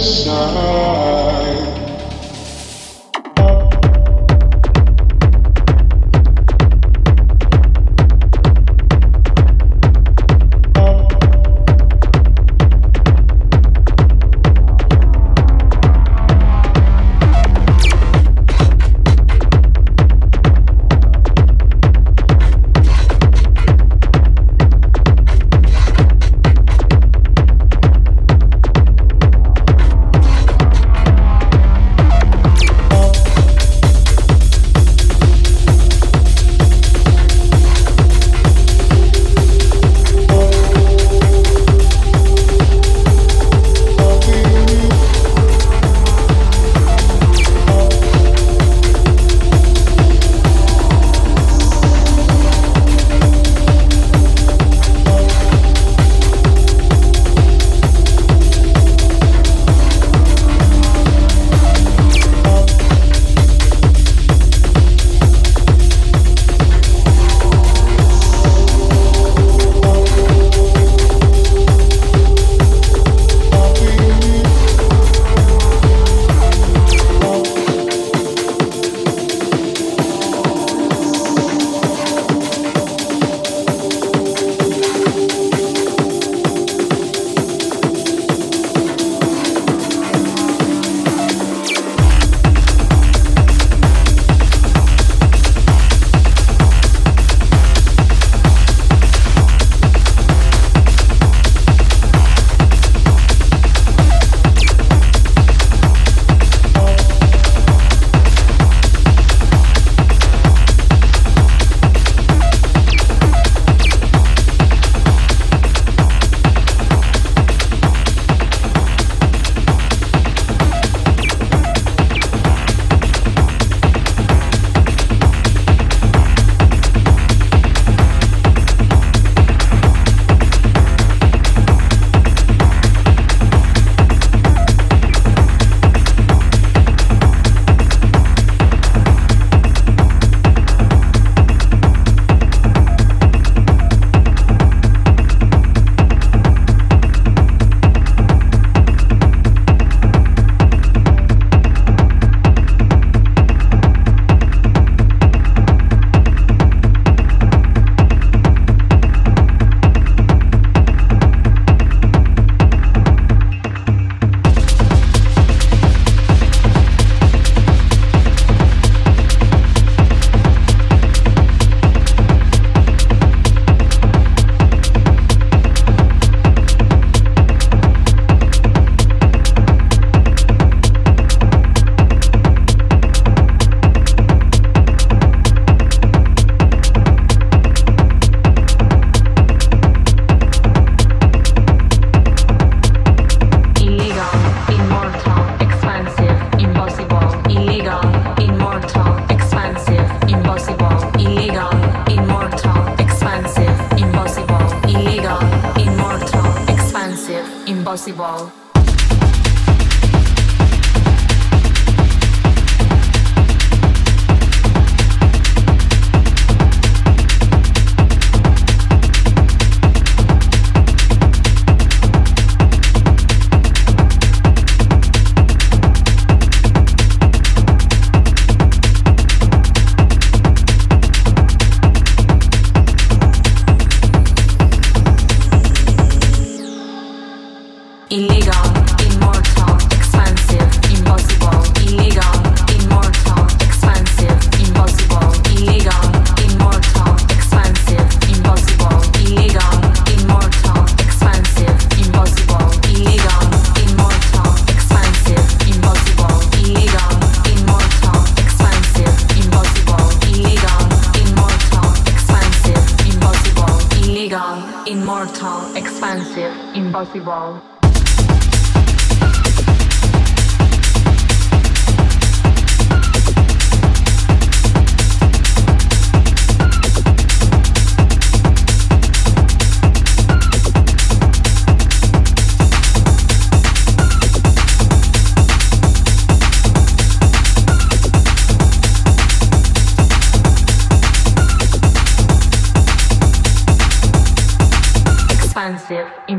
side. total, expansive, impossible.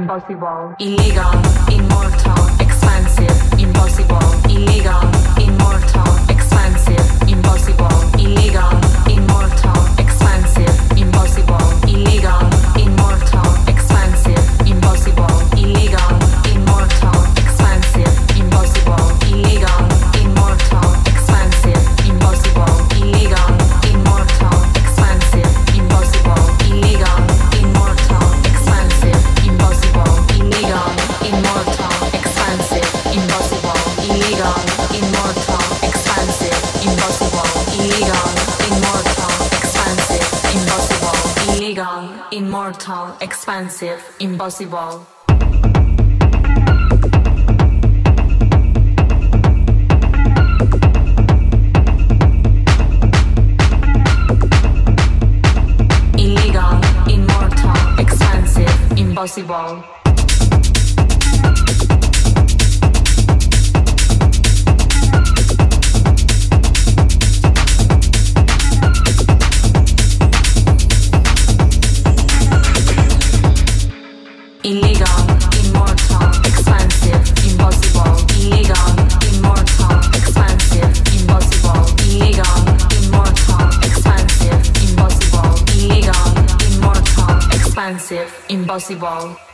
impossible, illegal, immortal. expensive, impossible. Illegal, immortal, expensive, impossible. Bossy Ball.